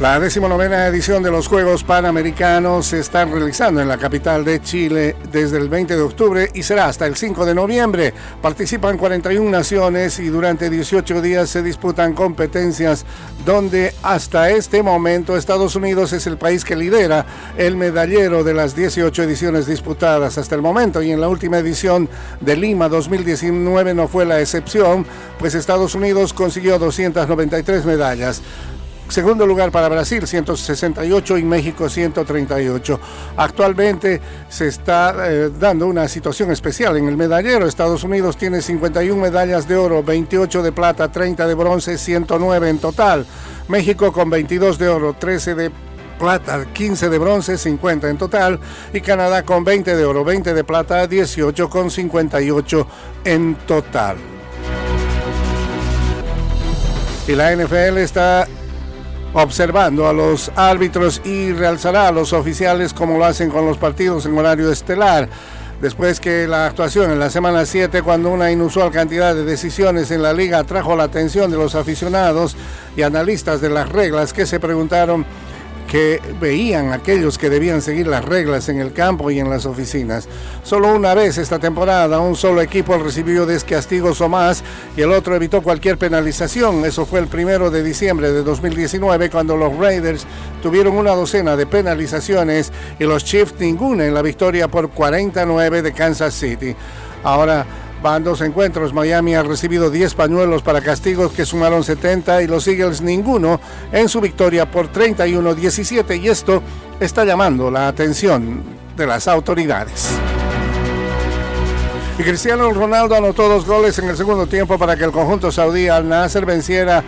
La decimonovena edición de los Juegos Panamericanos se está realizando en la capital de Chile desde el 20 de octubre y será hasta el 5 de noviembre. Participan 41 naciones y durante 18 días se disputan competencias donde hasta este momento Estados Unidos es el país que lidera el medallero de las 18 ediciones disputadas hasta el momento y en la última edición de Lima 2019 no fue la excepción, pues Estados Unidos consiguió 293 medallas. Segundo lugar para Brasil, 168 y México 138. Actualmente se está eh, dando una situación especial en el medallero. Estados Unidos tiene 51 medallas de oro, 28 de plata, 30 de bronce, 109 en total. México con 22 de oro, 13 de plata, 15 de bronce, 50 en total. Y Canadá con 20 de oro, 20 de plata, 18 con 58 en total. Y la NFL está observando a los árbitros y realzará a los oficiales como lo hacen con los partidos en horario estelar. Después que la actuación en la semana 7, cuando una inusual cantidad de decisiones en la liga atrajo la atención de los aficionados y analistas de las reglas que se preguntaron que veían aquellos que debían seguir las reglas en el campo y en las oficinas. Solo una vez esta temporada un solo equipo recibió castigos o más y el otro evitó cualquier penalización. Eso fue el primero de diciembre de 2019 cuando los Raiders tuvieron una docena de penalizaciones y los Chiefs ninguna en la victoria por 49 de Kansas City. Ahora Van dos encuentros. Miami ha recibido 10 pañuelos para castigos que sumaron 70 y los Eagles ninguno en su victoria por 31-17 y esto está llamando la atención de las autoridades. Y Cristiano Ronaldo anotó dos goles en el segundo tiempo para que el conjunto saudí Al Nasser venciera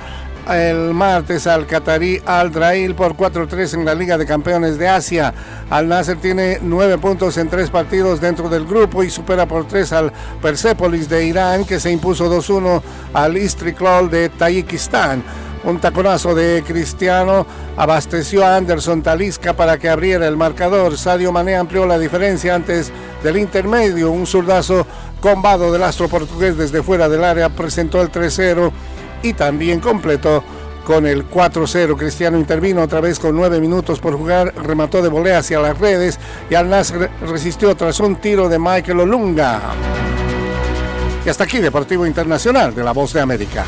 el martes al Qatarí Al Drail por 4-3 en la Liga de Campeones de Asia. Al Nasser tiene nueve puntos en tres partidos dentro del grupo y supera por tres al Persepolis de Irán que se impuso 2-1 al Istiklal de Tayikistán. Un taconazo de Cristiano abasteció a Anderson Talisca para que abriera el marcador. Sadio Mané amplió la diferencia antes del intermedio. Un zurdazo combado del astro portugués desde fuera del área presentó el 3-0 y también completó con el 4-0. Cristiano intervino otra vez con 9 minutos por jugar, remató de volea hacia las redes y Al resistió tras un tiro de Michael Olunga. Y hasta aquí Deportivo Internacional de la Voz de América.